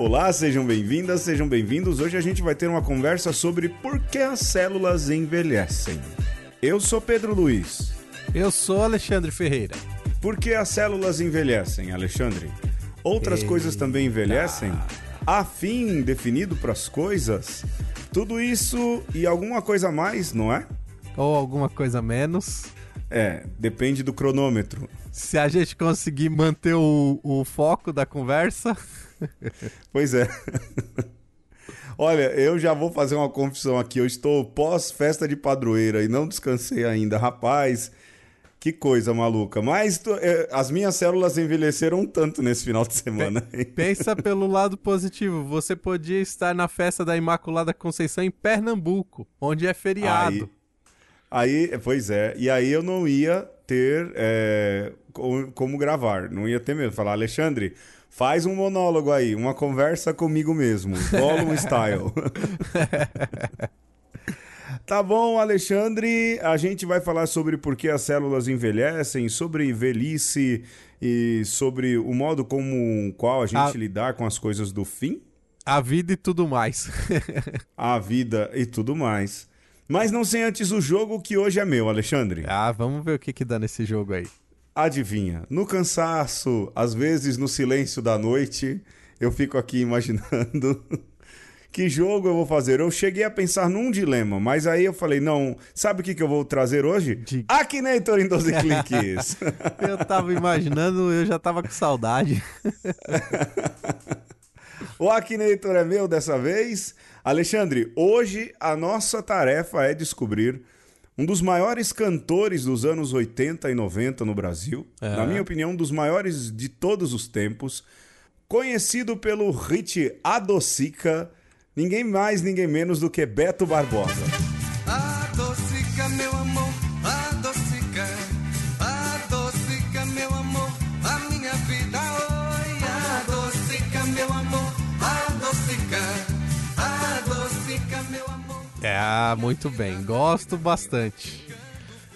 Olá, sejam bem-vindas, sejam bem-vindos. Hoje a gente vai ter uma conversa sobre por que as células envelhecem. Eu sou Pedro Luiz. Eu sou Alexandre Ferreira. Por que as células envelhecem, Alexandre? Outras Eita. coisas também envelhecem? Há fim definido para as coisas? Tudo isso e alguma coisa a mais, não é? Ou alguma coisa menos. É, depende do cronômetro. Se a gente conseguir manter o, o foco da conversa. Pois é. Olha, eu já vou fazer uma confissão aqui. Eu estou pós-festa de padroeira e não descansei ainda. Rapaz, que coisa maluca. Mas tô- é, as minhas células envelheceram tanto nesse final de semana. Pensa pelo lado positivo. Você podia estar na festa da Imaculada Conceição em Pernambuco, onde é feriado. Aí, pois é. E aí eu não ia ter é, co- como gravar. Não ia ter mesmo. Falar, Alexandre, faz um monólogo aí, uma conversa comigo mesmo. Gollum style. Tá bom, Alexandre. A gente vai falar sobre por que as células envelhecem, sobre velhice e sobre o modo como qual a gente Ah. lidar com as coisas do fim, A vida e tudo mais. a vida e tudo mais. Mas não sem antes o jogo que hoje é meu, Alexandre. ah, vamos ver o que, que dá nesse jogo aí. Adivinha? No cansaço, às vezes no silêncio da noite, eu fico aqui imaginando que jogo eu vou fazer. Eu cheguei a pensar num dilema, mas aí eu falei, não, sabe o que, que eu vou trazer hoje? Diga. Akinator em 12 cliques. Eu tava imaginando, eu já tava com saudade. o Akinator é meu dessa vez. Alexandre, hoje a nossa tarefa é descobrir um dos maiores cantores dos anos 80 e 90 no Brasil. É. Na minha opinião, um dos maiores de todos os tempos. Conhecido pelo hit Adocica, ninguém mais, ninguém menos do que Beto Barbosa. Adocica, É, muito bem, gosto bastante.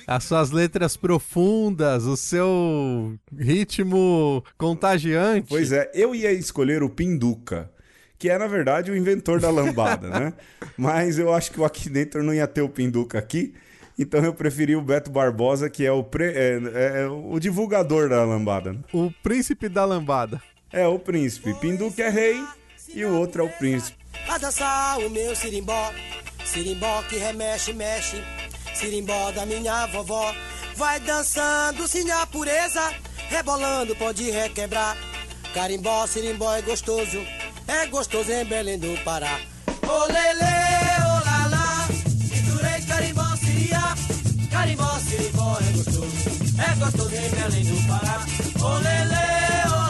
As suas letras profundas, o seu ritmo contagiante. Pois é, eu ia escolher o Pinduca, que é na verdade o inventor da lambada, né? Mas eu acho que o Akinator não ia ter o Pinduca aqui, então eu preferi o Beto Barbosa, que é o, pre- é- é o divulgador da lambada. né? O príncipe da lambada. É o príncipe. Pinduca é rei e o outro é o príncipe. A dançar o meu sirimbó, sirimbó que remexe, mexe, sirimbó da minha vovó. Vai dançando, sim, a pureza, rebolando, pode requebrar. Carimbó, sirimbó é gostoso, é gostoso em Belém do Pará. Ô lele, ô lalá, misturei carimbó, siria, carimbó, sirimbó é gostoso, é gostoso em Belém do Pará. Ô lele, ô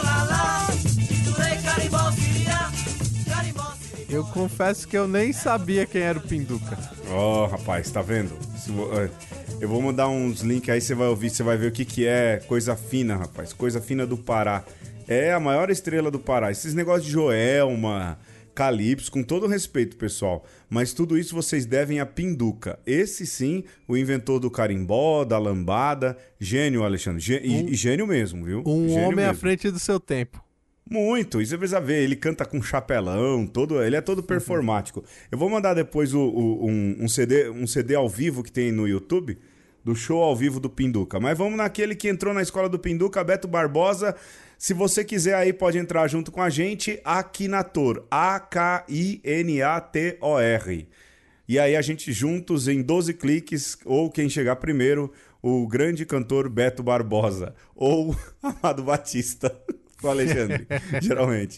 Eu confesso que eu nem sabia quem era o Pinduca. Ó, rapaz, tá vendo? É, Eu vou mandar uns links aí, você vai ouvir, você vai ver o que, que é coisa fina, rapaz. Coisa fina do Pará. É a maior estrela do Pará. Esses negócios de Joelma, Calypso, com todo respeito, pessoal. Mas tudo isso vocês devem a Pinduca. Esse sim, o inventor do carimbó, da lambada. Gênio, Alexandre. Gê- e, e gênio mesmo, viu? Um Gênio homem à mesmo. frente do seu tempo. Muito, isso você precisa ver. Ele canta com chapelão, todo, ele é todo performático. Eu vou mandar depois o, o- um, um CD, um CD ao vivo que tem no YouTube, do show ao vivo do Pinduca. Mas vamos naquele que entrou na escola do Pinduca, Beto Barbosa. Se você quiser aí, pode entrar junto com a gente, Akinator, A-K-I-N-A-T-O-R. E aí a gente juntos em 12 cliques, ou quem chegar primeiro, o grande cantor Beto Barbosa, ou Amado Batista. Com o Alexandre, geralmente.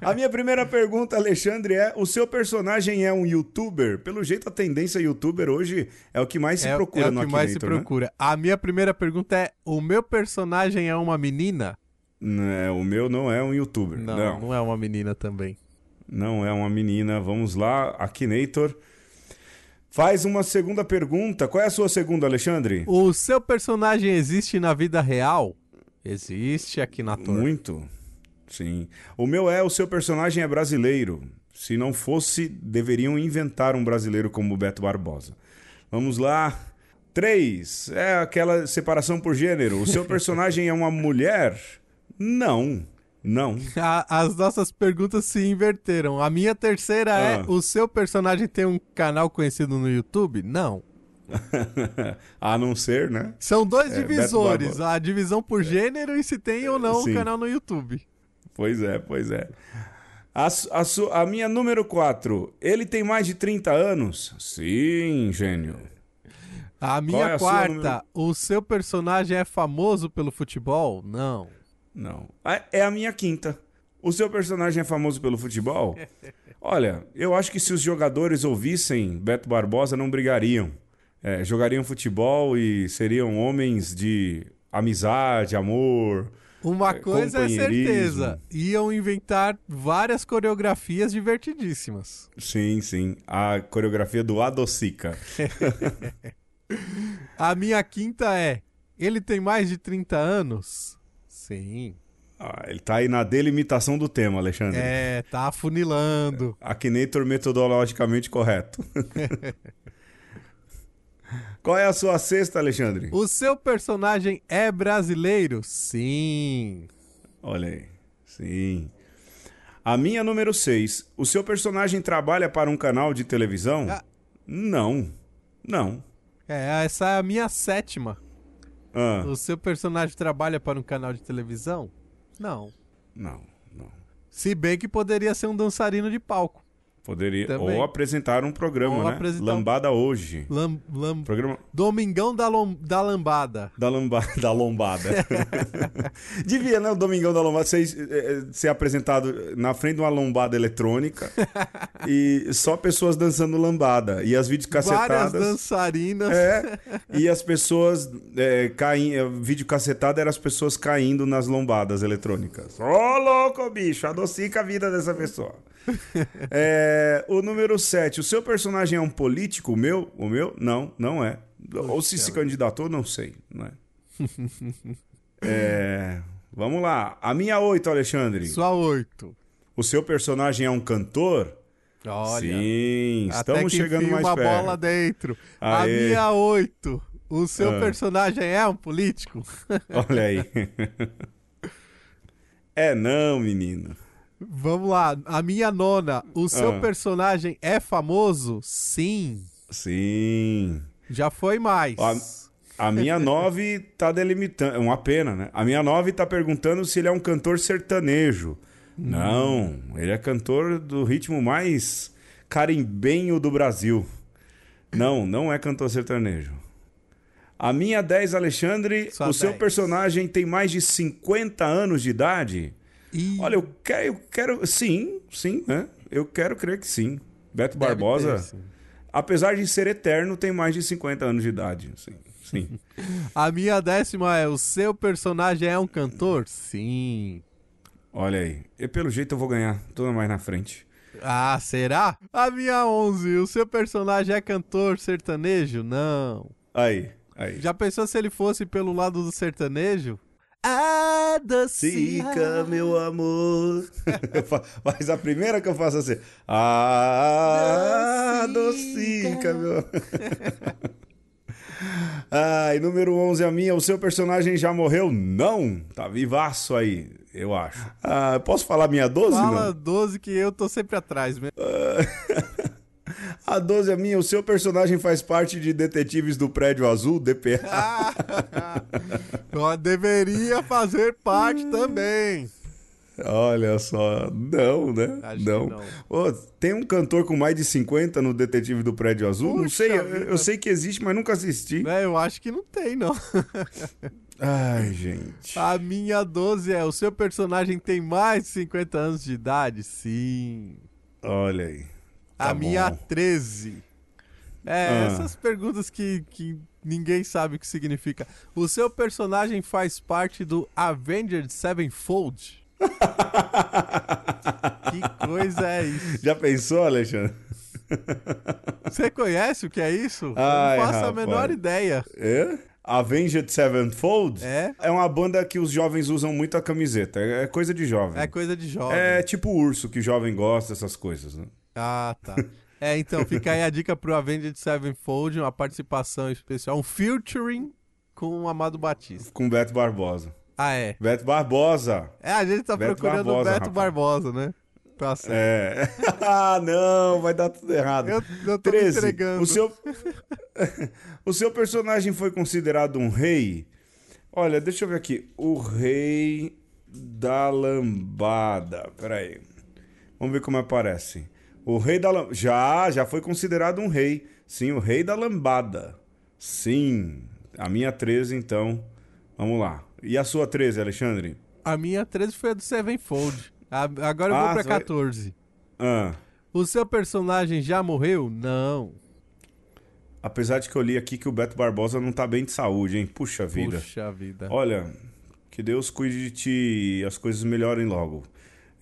A minha primeira pergunta, Alexandre, é: o seu personagem é um youtuber? Pelo jeito, a tendência youtuber hoje é o que mais se é, procura é no o que mais se né? procura. A minha primeira pergunta é: o meu personagem é uma menina? Não, o meu não é um youtuber. Não, Não, não, é uma menina também. não é uma menina. Vamos lá, Akinator. Faz uma segunda pergunta. Qual é a sua segunda, Alexandre? O seu personagem existe na vida real? Existe aqui na torre. Muito. Sim. O meu é: o seu personagem é brasileiro. Se não fosse, deveriam inventar um brasileiro como o Beto Barbosa. Vamos lá. Três. É aquela separação por gênero. O seu personagem é uma mulher? Não. Não. A- as nossas perguntas se inverteram. A minha terceira é: Ah. o seu personagem tem um canal conhecido no YouTube? Não. A não ser, né? São dois É, divisores: a divisão por gênero e se tem ou não Sim. um canal no YouTube. Pois é, pois é. A, a, a minha número 4. Ele tem mais de 30 anos? Sim, gênio. A minha é a quarta: número- o seu personagem é famoso pelo futebol? Não. Não. Ah, É a minha quinta. O seu personagem é famoso pelo futebol? Olha, eu acho que se os jogadores ouvissem Beto Barbosa, não brigariam. É, jogariam futebol e seriam homens de amizade, amor. Uma É, coisa é certeza: iam inventar várias coreografias divertidíssimas. Sim, sim. A coreografia do Adocica. A minha quinta é: ele tem mais de 30 anos? Sim. Ah, ele tá aí na delimitação do tema, Alexandre. É, tá afunilando. Akinator metodologicamente correto. Qual é a sua sexta, Alexandre? O seu personagem é brasileiro? Sim. Olha aí. Sim. A minha número 6. O seu personagem trabalha para um canal de televisão? Ah. Não. Não. É, essa é a minha sétima. Ah, O seu personagem trabalha para um canal de televisão? Não. não, não. Se bem que poderia ser um dançarino de palco. Poderia. Também. Ou apresentar um programa, Ou né? apresentar Lambada hoje. Lam, lam- Programa Domingão da, lom- da lambada. da, lamba... da lombada. Devia, né? O Domingão da Lombada ser, eh, ser apresentado na frente de uma lombada eletrônica e só pessoas dançando lambada. E as vídeos Várias dançarinas. É, e as pessoas é, caem, é, vídeo cacetado era as pessoas caindo nas lombadas eletrônicas. Ô, louco, bicho, adocica a vida dessa pessoa. É, o número 7, o seu personagem é um político? O meu? O meu? Não, não é. Ou se se candidatou, não sei, não é. É, vamos lá. A minha 8, Alexandre. Sua oito. O seu personagem é um cantor? Olha. Sim, estamos chegando mais uma perto. bola dentro. A Aê. minha oito. O seu Ah. personagem é um político? Olha aí. É não, menino. Vamos lá. A minha nona. O seu Ah. personagem é famoso? Sim. Sim. Já foi mais. A minha 9 tá delimitando. É uma pena, né? A minha 9 tá perguntando se ele é um cantor sertanejo. Não, ele é cantor do ritmo mais carimbenho do Brasil. Não, não é cantor sertanejo. A minha 10, Alexandre, Sua o seu 10. personagem tem mais de 50 anos de idade? Ih, Olha, eu quero, eu quero. Sim, sim, né? Eu quero crer que sim. Beto deve Barbosa, ter, sim. apesar de ser eterno, tem mais de 50 anos de idade. Sim, sim. A minha décima é: o seu personagem é um cantor? Sim. Olha aí. E pelo jeito eu vou ganhar. Tô mais na frente. Ah, será? A minha 11. O seu personagem é cantor sertanejo? Não. Aí, aí. Já pensou se ele fosse pelo lado do sertanejo? Ah, Sica, meu amor. Mas a primeira que eu faço assim. Ah, docica, meu. Ai, número 11 a minha. O seu personagem já morreu? Não. Tá vivaço aí, eu acho. Ah, posso falar minha 12? Fala Não. 12 que eu tô sempre atrás mesmo. A 12 a minha. O seu personagem faz parte de Detetives do Prédio Azul, DPA. Deveria fazer parte também. Olha só, não, né? Acho não. não. Ô, tem um cantor com mais de 50 no Detetive do Prédio Azul? não Puxa sei, eu, eu sei que existe, mas nunca assisti. É, eu acho que não tem, não. Ai, gente. A minha 12 é: o seu personagem tem mais de 50 anos de idade? Sim. Olha aí. A Tá minha bom. 13. É, Ah. essas perguntas que, que ninguém sabe o que significa. O seu personagem faz parte do Avenged Sevenfold? que coisa é isso? Já pensou, Alexandre? Você conhece o que é isso? Ai, Eu não faço a rapaz. menor ideia. É? Avenged Sevenfold? É? É uma banda que os jovens usam muito a camiseta. É coisa de jovem. É coisa de jovem. É tipo urso, que jovem gosta dessas coisas, né? Ah, tá. É, então, fica aí a dica pro Avenged Sevenfold, uma participação especial, um featuring com o Amado Batista. Com Beto Barbosa. Ah, é. Beto Barbosa. É, a gente tá Beto procurando o Barbosa, Beto rapaz. Barbosa, né? Tá certo. É. ah, não, vai dar tudo errado. Eu, eu tô me 13. entregando. O seu... o seu personagem foi considerado um rei? Olha, deixa eu ver aqui. O rei da lambada. Peraí. Vamos ver como aparece. O rei da lambada. Já, já foi considerado um rei. Sim, o rei da lambada. Sim. A minha 13, então. Vamos lá. E a sua 13, Alexandre? A minha 13 foi a do Sevenfold. A- Agora eu Ah, vou pra você vai- 14. Ah. O seu personagem já morreu? Não. Apesar de que eu li aqui que o Beto Barbosa não tá bem de saúde, hein? Puxa vida. Puxa vida. Olha, que Deus cuide de ti e as coisas melhorem logo.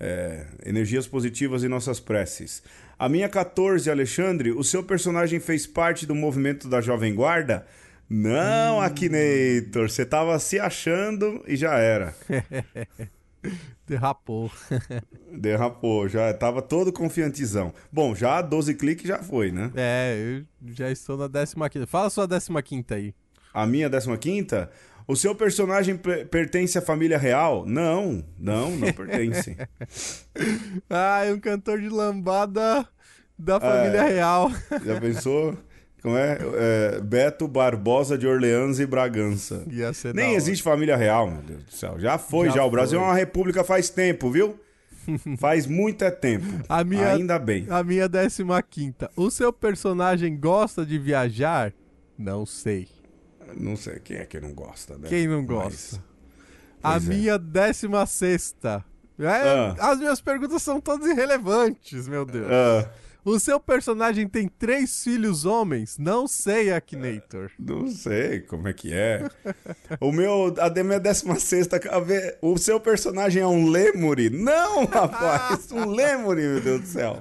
É, energias positivas em nossas preces. A minha 14, Alexandre, o seu personagem fez parte do movimento da Jovem Guarda? Não, Akinator, você tava se achando e já era. Derrapou. Derrapou, já tava todo confiantezão. Bom, já 12 cliques já foi, né? É, eu já estou na 15. Fala sua 15 aí. A minha 15 o seu personagem pe- pertence à família real? Não, não, não pertence. Ah, é um cantor de lambada da família real. Já pensou? Como é? É, Beto Barbosa de Orleans e Bragança. Nem existe família real, meu Deus do céu. Já foi, já. Já O Brasil foi. é uma república faz tempo, viu? faz muito é tempo. A minha- Ainda bem. A minha 15. O seu personagem gosta de viajar? Não sei. Não sei quem é que não gosta, né? Quem não Mas- gosta? A Pois é. minha 16. É, Ah. As minhas perguntas são todas irrelevantes, meu Deus. Ah, O seu personagem tem três filhos homens? Não sei, Akinator. não sei como é que é. O meu, a minha 16 a ver, o seu personagem é um lemure? Não, rapaz, um lemure, meu Deus do céu.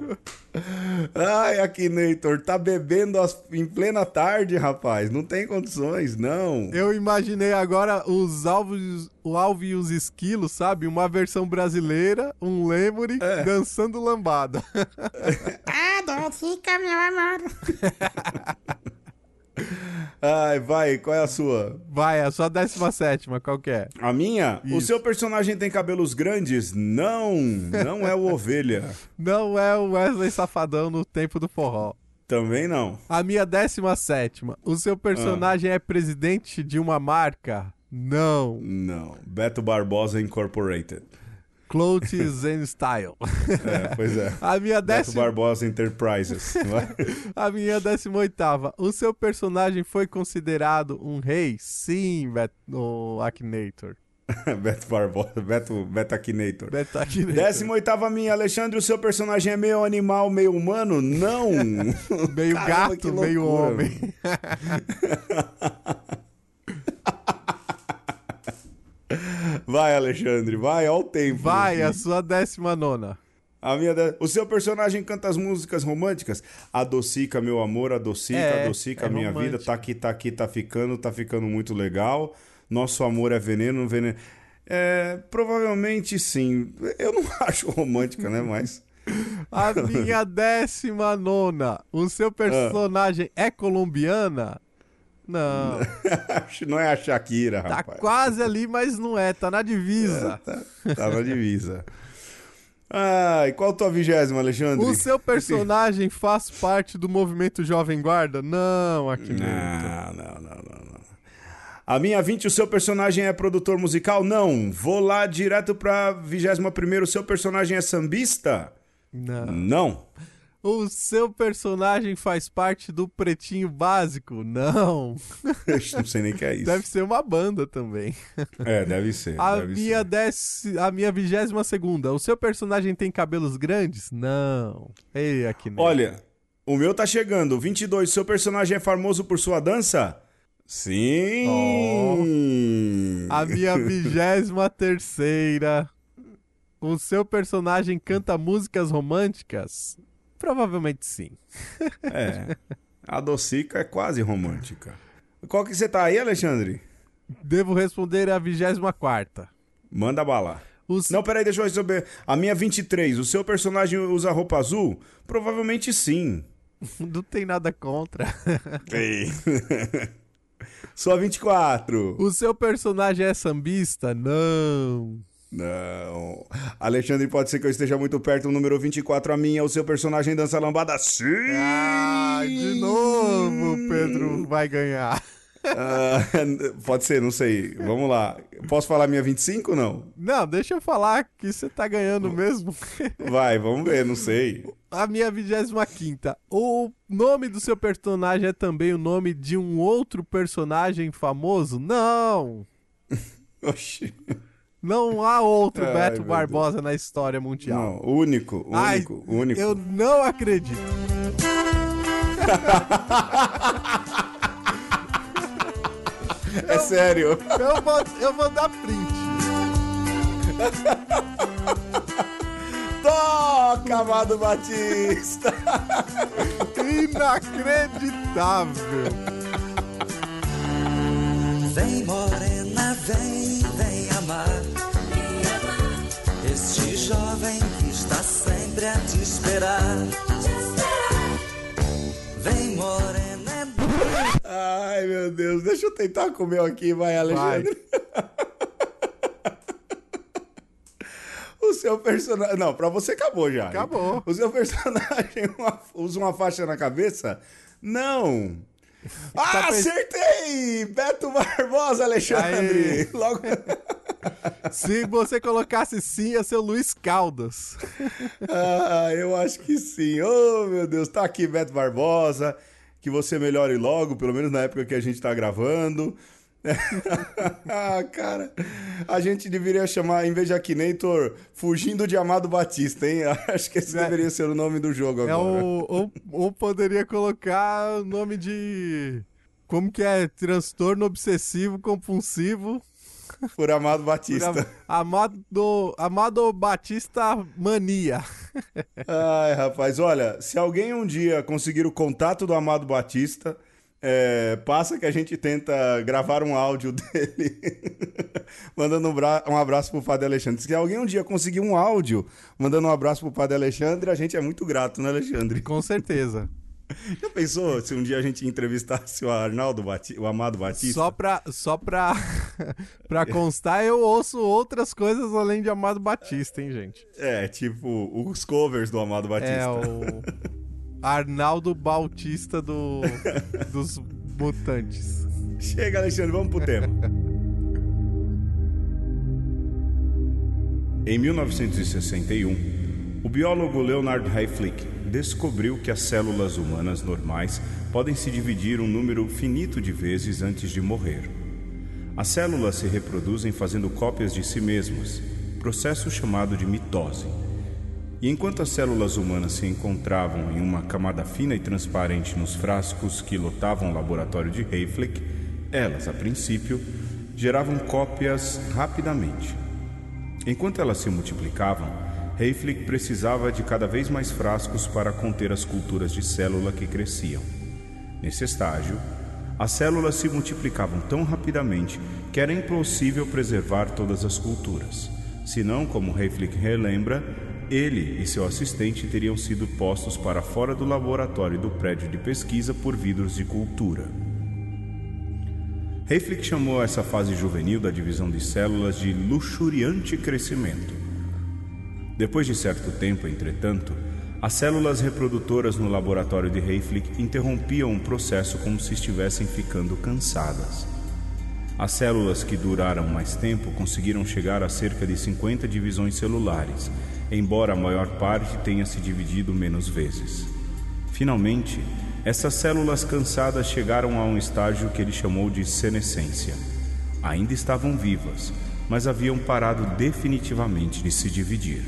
Ai, Akinator, tá bebendo as- em plena tarde, rapaz. Não tem condições, não. Eu imaginei agora os alvos, o alvo e os esquilos, sabe? Uma versão brasileira, um lemure É. dançando lambada. Ai, vai, qual é a sua? Vai, a sua 17, qual que é? A minha? O Isso. seu personagem tem cabelos grandes? Não, não é o ovelha. Não é o Wesley Safadão no tempo do forró. Também não. A minha 17. O seu personagem Ah. é presidente de uma marca? Não. Não. Beto Barbosa Incorporated. Clothes and Style. É, pois é. A minha Beto décima, Barbosa Enterprises. é? a minha 18. O seu personagem foi considerado um rei? Sim, Bet o Akinator. Beto Barbosa, Beto, Beto Akinator. Beto Akinator. 18 minha, Alexandre, o seu personagem é meio animal, meio humano? Não! Meio Caramba, gato, meio homem. Vai, Alexandre, vai, ó o tempo. Vai, a sua 19. A minha de- O seu personagem canta as músicas românticas? Adocica, meu amor, adocica, É, adocica é a minha romântica. vida. Tá aqui, tá aqui, tá ficando, tá ficando muito legal. Nosso amor é veneno, veneno. É, provavelmente sim. Eu não acho romântica, né? Mas. A minha 19. O seu personagem é colombiana? Não. não é a Shakira, Tá rapaz. quase ali, mas não é. Tá na divisa. Tá, tá na divisa. Ai, qual a tua vigésima, Alexandre? O seu personagem faz parte do movimento Jovem Guarda? Não, aqui não. Não, não, não, não. A minha 20, o seu personagem é produtor musical? Não. Vou lá direto pra 21 o seu personagem é sambista? Não. Não. O seu personagem faz parte do Pretinho Básico? Não. Eu não sei nem o que é isso. Deve ser uma banda também. É, deve ser. A deve minha, ser. dez... a minha vigésima segunda. O seu personagem tem cabelos grandes? Não. Ei, aqui não. Olha, o meu tá chegando. 22, seu personagem é famoso por sua dança? Sim. A minha vigésima terceira. O seu personagem canta músicas românticas? Provavelmente sim. É. A docica é quase romântica. Qual que você tá aí, Alexandre? Devo responder a vigésima quarta. Manda bala. O Não, peraí, deixa eu receber. A minha 23, o seu personagem usa roupa azul? Provavelmente sim. Não tem nada contra. Ei. Sua 24. O seu personagem é sambista? Não. Não. Alexandre, pode ser que eu esteja muito perto. O número 24 a minha. O seu personagem dança lambada? Sim! Ah, de novo, Pedro vai ganhar. Ah, pode ser, não sei. Vamos lá. Posso falar minha 25 ou não? Não, deixa eu falar que você tá ganhando mesmo. Vai, vamos ver, não sei. A minha 25 O nome do seu personagem é também o nome de um outro personagem famoso? Não! Oxi. Não há outro Ai, Beto Barbosa na história mundial. Não, único, Ai, único, único. Eu não acredito. É sério. Eu vou, eu vou dar print. Toca, Amado Batista. Inacreditável. Vem morena, vem sempre a te esperar. Vem morena, Ai, meu Deus. Deixa eu tentar com o meu aqui, vai, Alexandre. O seu personagem. Não, pra você acabou já. Acabou. O seu personagem usa uma faixa na cabeça? Não. Ah, Tá acertei! Beto Barbosa, Alexandre! Aê. Logo. Se você colocasse sim, ia ser o Luiz Caldas. Ah, eu acho que sim. Oh, meu Deus, tá aqui Beto Barbosa. Que você melhore logo, pelo menos na época que a gente tá gravando. ah, cara, a gente deveria chamar, em vez de Akinator, Fugindo de Amado Batista, hein? Acho que esse É. deveria ser o nome do jogo É agora. o, ou, ou poderia colocar o nome de. Como que é? Transtorno obsessivo compulsivo. Por Amado Batista. Amado, Amado Batista Mania. Ai, rapaz, olha, se alguém um dia conseguir o contato do Amado Batista, é, passa que a gente tenta gravar um áudio dele, mandando um, um abraço pro Padre Alexandre. Se alguém um dia conseguir um áudio mandando um abraço pro Padre Alexandre, a gente é muito grato, né, Alexandre? Com certeza. Já pensou se um dia a gente entrevistasse o Arnaldo Batista, o Amado Batista? Só pra, só pra, pra constar, eu ouço outras coisas além de Amado Batista, hein, gente? É, tipo, os covers do Amado Batista. É o Arnaldo Bautista do, dos Mutantes. Chega, Alexandre, vamos pro tema. Em 1961, o biólogo Leonard Hayflick descobriu que as células humanas normais podem se dividir um número finito de vezes antes de morrer. As células se reproduzem fazendo cópias de si mesmas, processo chamado de mitose. E enquanto as células humanas se encontravam em uma camada fina e transparente nos frascos que lotavam o laboratório de Hayflick, elas, a princípio, geravam cópias rapidamente. Enquanto elas se multiplicavam, Hayflick precisava de cada vez mais frascos para conter as culturas de célula que cresciam. Nesse estágio, as células se multiplicavam tão rapidamente que era impossível preservar todas as culturas. Senão, como Hayflick relembra, ele e seu assistente teriam sido postos para fora do laboratório do prédio de pesquisa por vidros de cultura. Hayflick chamou essa fase juvenil da divisão de células de luxuriante crescimento. Depois de certo tempo, entretanto, as células reprodutoras no laboratório de Hayflick interrompiam o processo como se estivessem ficando cansadas. As células que duraram mais tempo conseguiram chegar a cerca de 50 divisões celulares, embora a maior parte tenha se dividido menos vezes. Finalmente, essas células cansadas chegaram a um estágio que ele chamou de senescência. Ainda estavam vivas, mas haviam parado definitivamente de se dividir.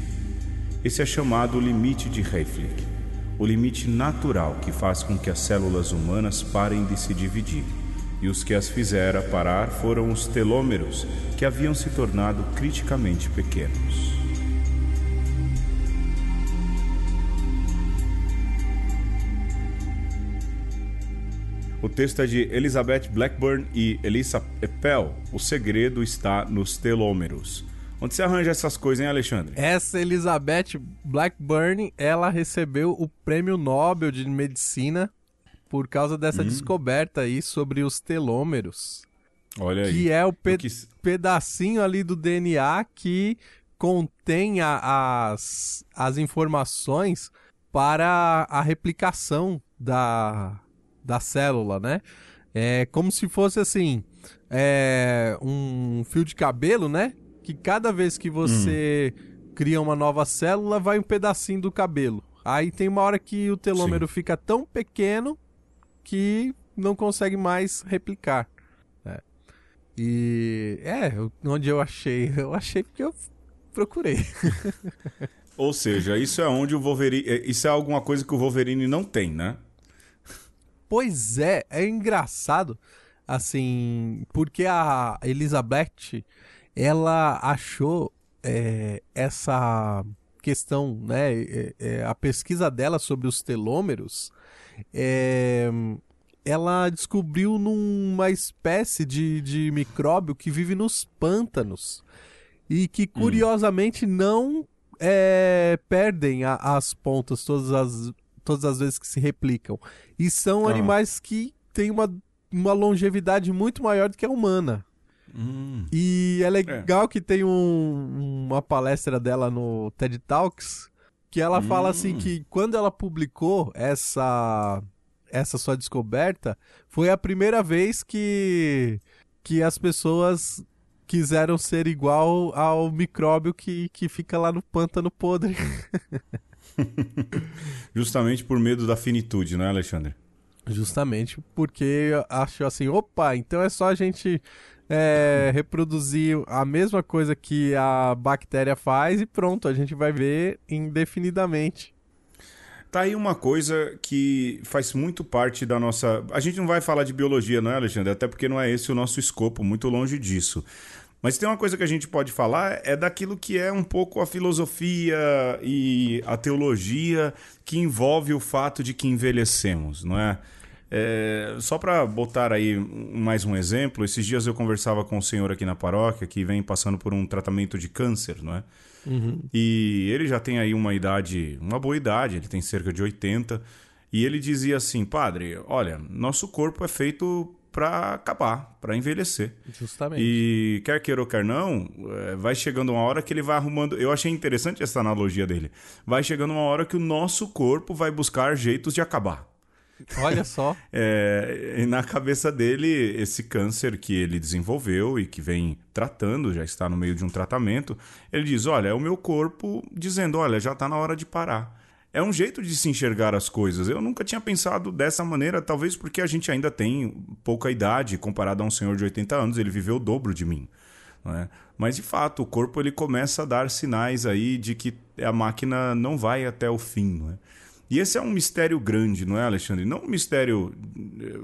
Esse é chamado o limite de Hayflick, o limite natural que faz com que as células humanas parem de se dividir. E os que as fizeram parar foram os telômeros, que haviam se tornado criticamente pequenos. O texto é de Elizabeth Blackburn e Elisa Eppel. O segredo está nos telômeros. Onde você arranja essas coisas, hein, Alexandre? Essa Elizabeth Blackburn, ela recebeu o prêmio Nobel de Medicina por causa dessa descoberta aí sobre os telômeros, Olha aí. que é o pe- pedacinho ali do DNA que contém a- as, as informações para a replicação da, da célula, né? É como se fosse assim, é, um fio de cabelo, né? Que cada vez que você cria uma nova célula, vai um pedacinho do cabelo. Aí tem uma hora que o telômero fica tão pequeno que não consegue mais replicar. né? E é, onde eu achei? Eu achei porque eu procurei. Ou seja, isso é onde o Wolverine. é, Isso é alguma coisa que o Wolverine não tem, né? Pois é, é engraçado, assim, porque a Elizabeth, ela achou é, essa questão, né, é, é, a pesquisa dela sobre os telômeros, é, ela descobriu numa espécie de, de micróbio que vive nos pântanos e que curiosamente não é, perdem a- as pontas todas as, todas as vezes que se replicam. E são Ah. animais que têm uma, uma longevidade muito maior do que a humana. E é legal que tem um- uma palestra dela no TED Talks que ela fala assim que quando ela publicou essa essa sua descoberta foi a primeira vez que que as pessoas quiseram ser igual ao micróbio que, que fica lá no pântano podre. Justamente por medo da finitude, não é, Alexandre? Justamente porque achou assim, opa, então é só a gente é, reproduzir a mesma coisa que a bactéria faz e pronto, a gente vai ver indefinidamente. Tá aí uma coisa que faz muito parte da nossa. A gente não vai falar de biologia, não é, Alexandre? Até porque não é esse o nosso escopo, muito longe disso. Mas tem uma coisa que a gente pode falar é daquilo que é um pouco a filosofia e a teologia que envolve o fato de que envelhecemos, não é? É, só para botar aí mais um exemplo, esses dias eu conversava com um senhor aqui na paróquia que vem passando por um tratamento de câncer, não é? E ele já tem aí uma idade, uma boa idade, ele tem cerca de 80. E ele dizia assim: Padre, olha, nosso corpo é feito para acabar, para envelhecer. Justamente. E quer queira ou quer não, eh, vai chegando uma hora que ele vai arrumando. Eu achei interessante essa analogia dele. Vai chegando uma hora que o nosso corpo vai buscar jeitos de acabar. Olha só. É, e na cabeça dele, esse câncer que ele desenvolveu e que vem tratando, já está no meio de um tratamento, ele diz: Olha, é o meu corpo dizendo: Olha, já está na hora de parar. É um jeito de se enxergar as coisas. Eu nunca tinha pensado dessa maneira, talvez porque a gente ainda tem pouca idade comparado a um senhor de 80 anos, ele viveu o dobro de mim. não é? Mas de fato, o corpo ele começa a dar sinais aí de que a máquina não vai até o fim. Não é? E esse é um mistério grande, não é, Alexandre? Não um mistério eh,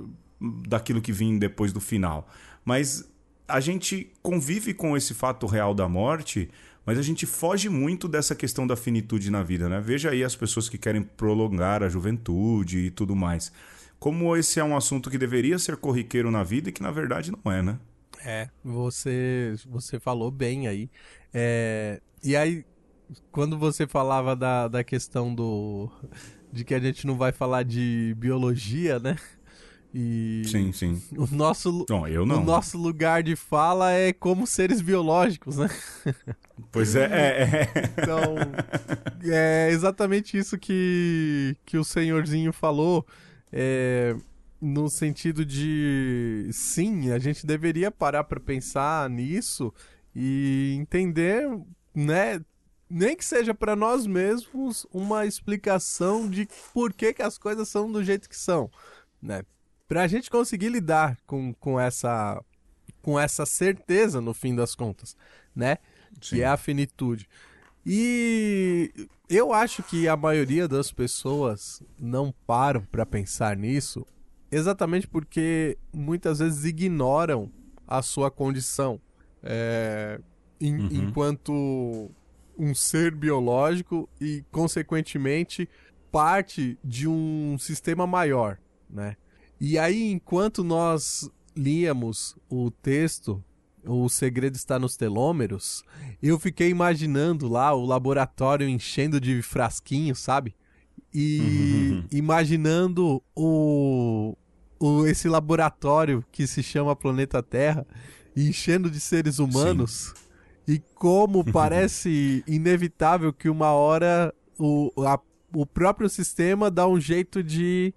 daquilo que vem depois do final, mas a gente convive com esse fato real da morte, mas a gente foge muito dessa questão da finitude na vida, né? Veja aí as pessoas que querem prolongar a juventude e tudo mais. Como esse é um assunto que deveria ser corriqueiro na vida e que na verdade não é, né? É, você, você falou bem aí. É, e aí, quando você falava da, da questão do. de que a gente não vai falar de biologia, né? E Sim, sim. o nosso, Não, eu o não. nosso lugar de fala é como seres biológicos, né? Pois é, é, é. Então, é exatamente isso que, que o senhorzinho falou. É, no sentido de sim, a gente deveria parar para pensar nisso e entender, né? Nem que seja para nós mesmos uma explicação de por que, que as coisas são do jeito que são, né? Pra gente conseguir lidar com, com essa com essa certeza no fim das contas, né? Sim. Que é a finitude. E eu acho que a maioria das pessoas não param para pensar nisso exatamente porque muitas vezes ignoram a sua condição é, em- enquanto um ser biológico e, consequentemente, parte de um sistema maior, né? E aí, enquanto nós líamos o texto, O Segredo Está nos Telômeros, eu fiquei imaginando lá o laboratório enchendo de frasquinhos, sabe? e imaginando o, o, esse laboratório que se chama Planeta Terra enchendo de seres humanos e como parece inevitável que uma hora o, a- o próprio sistema dá um jeito de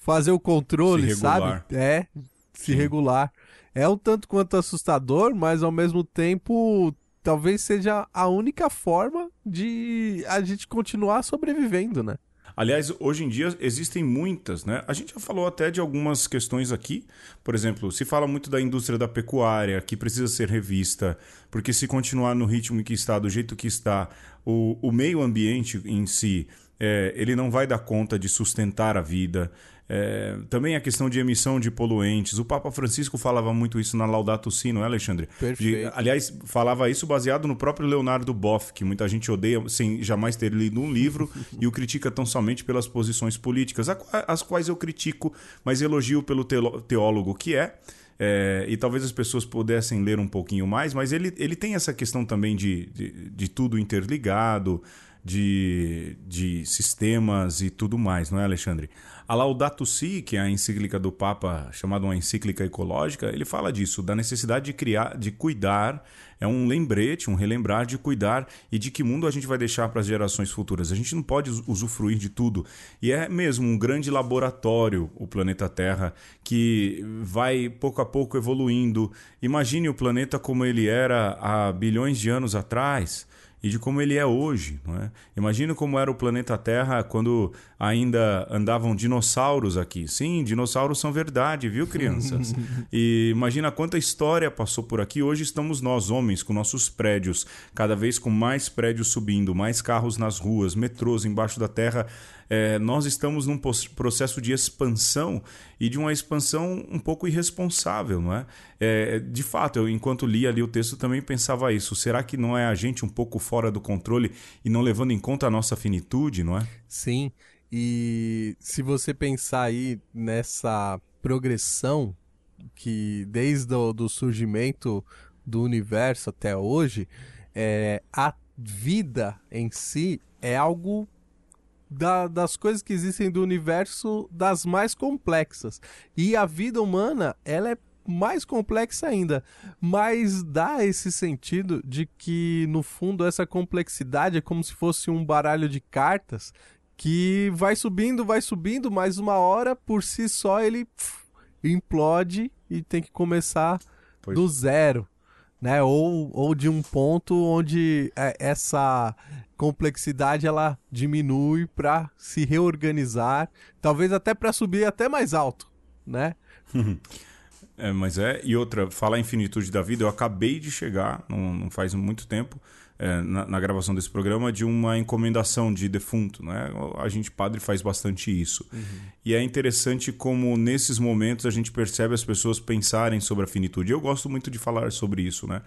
fazer o controle, sabe? É, se Sim. regular. É um tanto quanto assustador, mas ao mesmo tempo talvez seja a única forma de a gente continuar sobrevivendo, né? Aliás, hoje em dia existem muitas, né? A gente já falou até de algumas questões aqui. Por exemplo, se fala muito da indústria da pecuária, que precisa ser revista, porque se continuar no ritmo que está, do jeito que está, o, o meio ambiente em si, é, ele não vai dar conta de sustentar a vida. É, também a questão de emissão de poluentes. O Papa Francisco falava muito isso na Laudato Si, não é, Alexandre? De- Perfeito. aliás, falava isso baseado no próprio Leonardo Boff, que muita gente odeia sem jamais ter lido um livro e o critica tão somente pelas posições políticas, as quais eu critico, mas elogio pelo teólogo que é. É, e talvez as pessoas pudessem ler um pouquinho mais, mas ele, ele tem essa questão também de, de, de tudo interligado, de, de sistemas e tudo mais, não é, Alexandre? A Laudato Si, que é a encíclica do Papa, chamada uma encíclica ecológica, ele fala disso, da necessidade de criar, de cuidar, é um lembrete, um relembrar de cuidar e de que mundo a gente vai deixar para as gerações futuras. A gente não pode us- usufruir de tudo. E é mesmo um grande laboratório, o planeta Terra, que vai pouco a pouco evoluindo. Imagine o planeta como ele era há bilhões de anos atrás e de como ele é hoje. Não é? Imagina como era o planeta Terra quando ainda andavam dinossauros aqui. Sim, dinossauros são verdade, viu, crianças? e imagina quanta história passou por aqui. Hoje estamos nós, homens, com nossos prédios, cada vez com mais prédios subindo, mais carros nas ruas, metrôs embaixo da terra. É, nós estamos num processo de expansão e de uma expansão um pouco irresponsável, não é? É, de fato, eu, enquanto li ali o texto, também pensava isso. Será que não é a gente um pouco fora do controle e não levando em conta a nossa finitude, não é? Sim, e se você pensar aí nessa progressão que desde o do surgimento do universo até hoje, é, a vida em si é algo da- das coisas que existem do universo das mais complexas. E a vida humana, ela é mais complexa ainda, mas dá esse sentido de que no fundo essa complexidade é como se fosse um baralho de cartas que vai subindo, vai subindo, mas uma hora por si só ele pff, implode e tem que começar Pois. do zero, né? Ou, ou de um ponto onde é, essa complexidade ela diminui para se reorganizar, talvez até para subir até mais alto, né? É, mas é. E outra, falar em finitude da vida, eu acabei de chegar, não, não faz muito tempo, é, na, na gravação desse programa, de uma encomendação de defunto. Né? A gente, padre, faz bastante isso. E é interessante como, nesses momentos, a gente percebe as pessoas pensarem sobre a finitude. Eu gosto muito de falar sobre isso, né?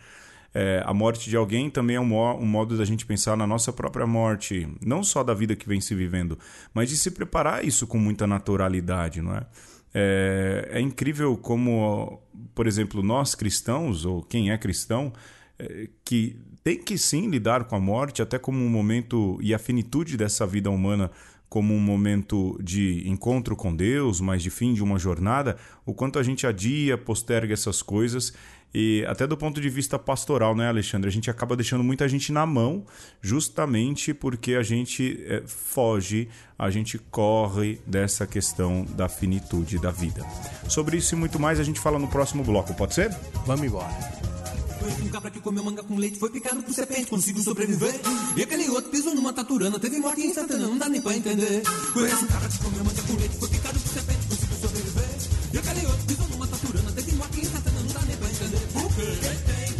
É, a morte de alguém também é um, um modo da gente pensar na nossa própria morte, não só da vida que vem se vivendo, mas de se preparar isso com muita naturalidade, não é? É, é incrível como, por exemplo, nós cristãos, ou quem é cristão, é, que tem que sim lidar com a morte até como um momento e a finitude dessa vida humana como um momento de encontro com Deus, mas de fim de uma jornada, o quanto a gente adia, posterga essas coisas e até do ponto de vista pastoral, né, Alexandre? A gente acaba deixando muita gente na mão, justamente porque a gente eh, foge, a gente corre dessa questão da finitude da vida. Sobre isso e muito mais a gente fala no próximo bloco, pode ser? Vamos embora. Conheço um cabra que comeu manga com leite, foi picado por serpente, conseguiu sobreviver. E aquele outro pisou numa taturana, teve morte instantânea, não dá nem pra entender. Conheço um cabra que comeu manga com leite, foi picado por serpente, conseguiu sobreviver. E aquele outro pisou numa taturana, teve morte instantânea, não dá nem pra entender. Por quê?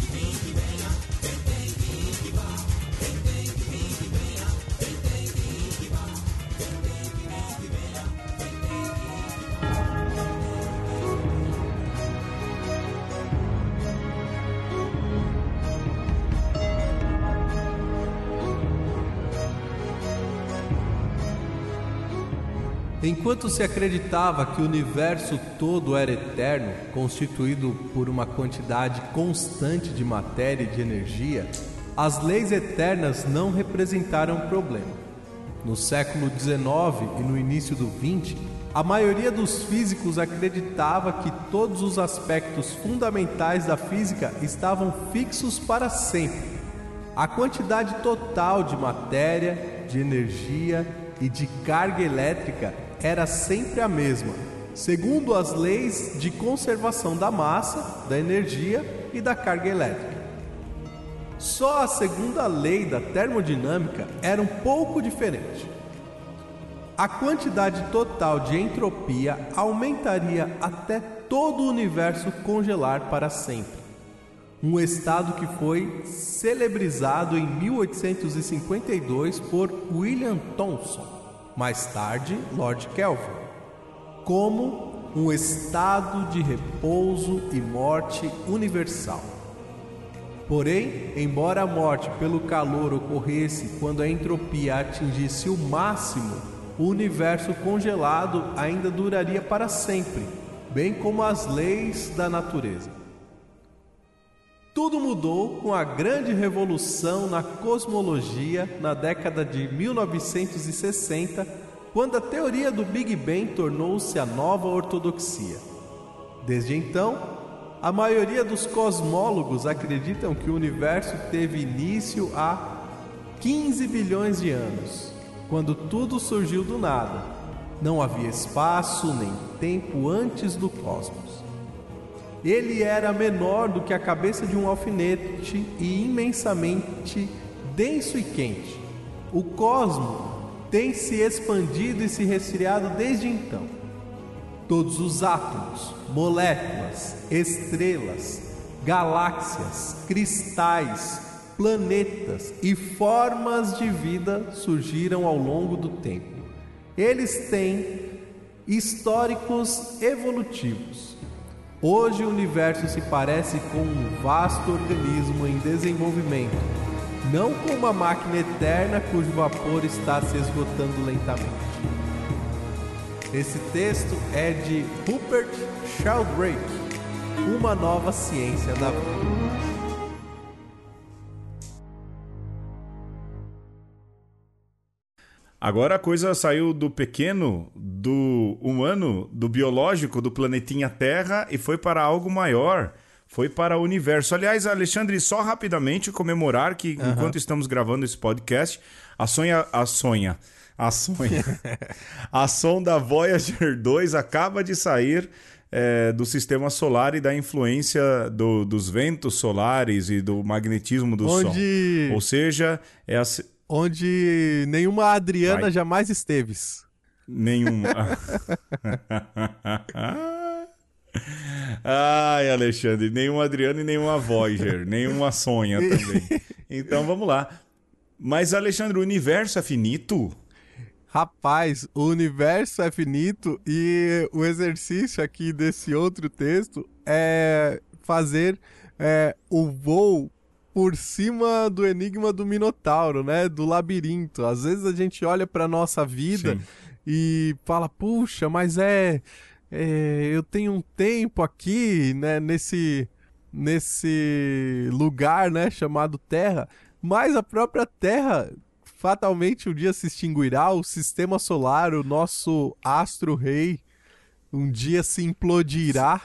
Enquanto se acreditava que o universo todo era eterno, constituído por uma quantidade constante de matéria e de energia, as leis eternas não representaram problema. No século XIX e no início do XX, a maioria dos físicos acreditava que todos os aspectos fundamentais da física estavam fixos para sempre. A quantidade total de matéria, de energia e de carga elétrica era sempre a mesma, segundo as leis de conservação da massa, da energia e da carga elétrica. Só a segunda lei da termodinâmica era um pouco diferente. A quantidade total de entropia aumentaria até todo o universo congelar para sempre. Um estado que foi celebrizado em 1852 por William Thomson, mais tarde Lord Kelvin, como um estado de repouso e morte universal. Porém, embora a morte pelo calor ocorresse quando a entropia atingisse o máximo, o universo congelado ainda duraria para sempre, bem como as leis da natureza. Tudo mudou com a grande revolução na cosmologia na década de 1960, quando a teoria do Big Bang tornou-se a nova ortodoxia. Desde então, a maioria dos cosmólogos acreditam que o universo teve início há 15 bilhões de anos, quando tudo surgiu do nada. Não havia espaço nem tempo antes do cosmos. Ele era menor do que a cabeça de um alfinete e imensamente denso e quente. O cosmo tem se expandido e se resfriado desde então. Todos os átomos, moléculas, estrelas, galáxias, cristais, planetas e formas de vida surgiram ao longo do tempo. Eles têm históricos evolutivos. Hoje o universo se parece com um vasto organismo em desenvolvimento, não com uma máquina eterna cujo vapor está se esgotando lentamente. Esse texto é de Rupert Sheldrake, Uma Nova Ciência da Vida. Agora a coisa saiu do pequeno, do humano, do biológico, do planetinha Terra e foi para algo maior. Foi para o universo. Aliás, Alexandre, só rapidamente comemorar que enquanto estamos gravando esse podcast, a sonha, a sonha, a sonha, a sonda Voyager 2 acaba de sair é, do sistema solar e da influência do- dos ventos solares e do magnetismo do Onde- Sol. Ou seja, é a, Onde nenhuma Adriana Vai. jamais esteves. Nenhuma. Ai, Alexandre, nenhum Adriano e nenhuma Voyager, nenhuma Sonha também. Então vamos lá. Mas, Alexandre, o universo é finito? Rapaz, o universo é finito e o exercício aqui desse outro texto é fazer é, o voo por cima do enigma do Minotauro, né? Do labirinto. Às vezes a gente olha para nossa vida Sim. e fala, puxa, mas é, é, eu tenho um tempo aqui, né? Nesse nesse lugar, né? Chamado Terra, mas a própria Terra fatalmente um dia se extinguirá, o sistema solar, o nosso astro-rei, um dia se implodirá.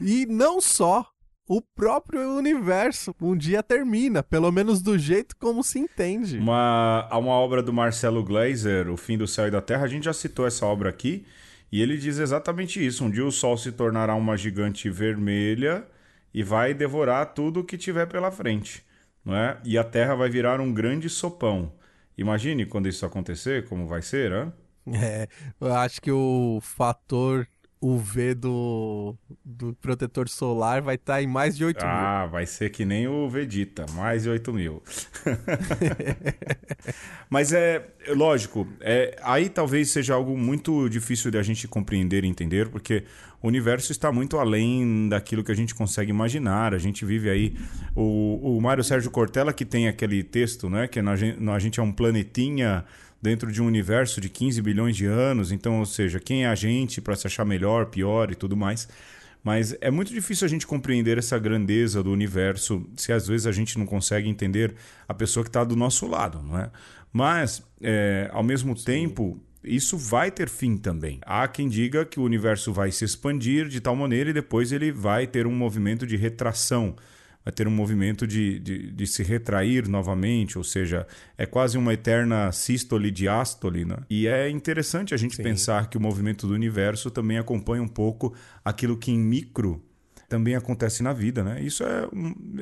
E não só, o próprio universo um dia termina, pelo menos do jeito como se entende. Uma, há uma obra do Marcelo Gleiser, O Fim do Céu e da Terra. A gente já citou essa obra aqui. E ele diz exatamente isso. Um dia o Sol se tornará uma gigante vermelha e vai devorar tudo que tiver pela frente. Não é? E a Terra vai virar um grande sopão. Imagine quando isso acontecer, como vai ser, hã? É, eu acho que o fator UV do, do protetor solar vai estar em mais de 8 mil. Ah, vai ser que nem o Vegeta, mais de 8 mil. Mas é é lógico, é, aí talvez seja algo muito difícil de a gente compreender e entender, porque o universo está muito além daquilo que a gente consegue imaginar. A gente vive aí. O, o Mário Sérgio Cortella, que tem aquele texto, né? Que gente, a gente é um planetinha dentro de um universo de 15 bilhões de anos. Então, ou seja, quem é a gente para se achar melhor, pior e tudo mais. Mas é muito difícil a gente compreender essa grandeza do universo se às vezes a gente não consegue entender a pessoa que está do nosso lado, não é? Mas, é, ao mesmo tempo, isso vai ter fim também. Há quem diga que o universo vai se expandir de tal maneira e depois ele vai ter um movimento de retração, vai ter um movimento de, de, de se retrair novamente, ou seja, é quase uma eterna sístole diástole. Né? E é interessante a gente Sim. pensar que o movimento do universo também acompanha um pouco aquilo que em micro também acontece na vida. Né? Isso é,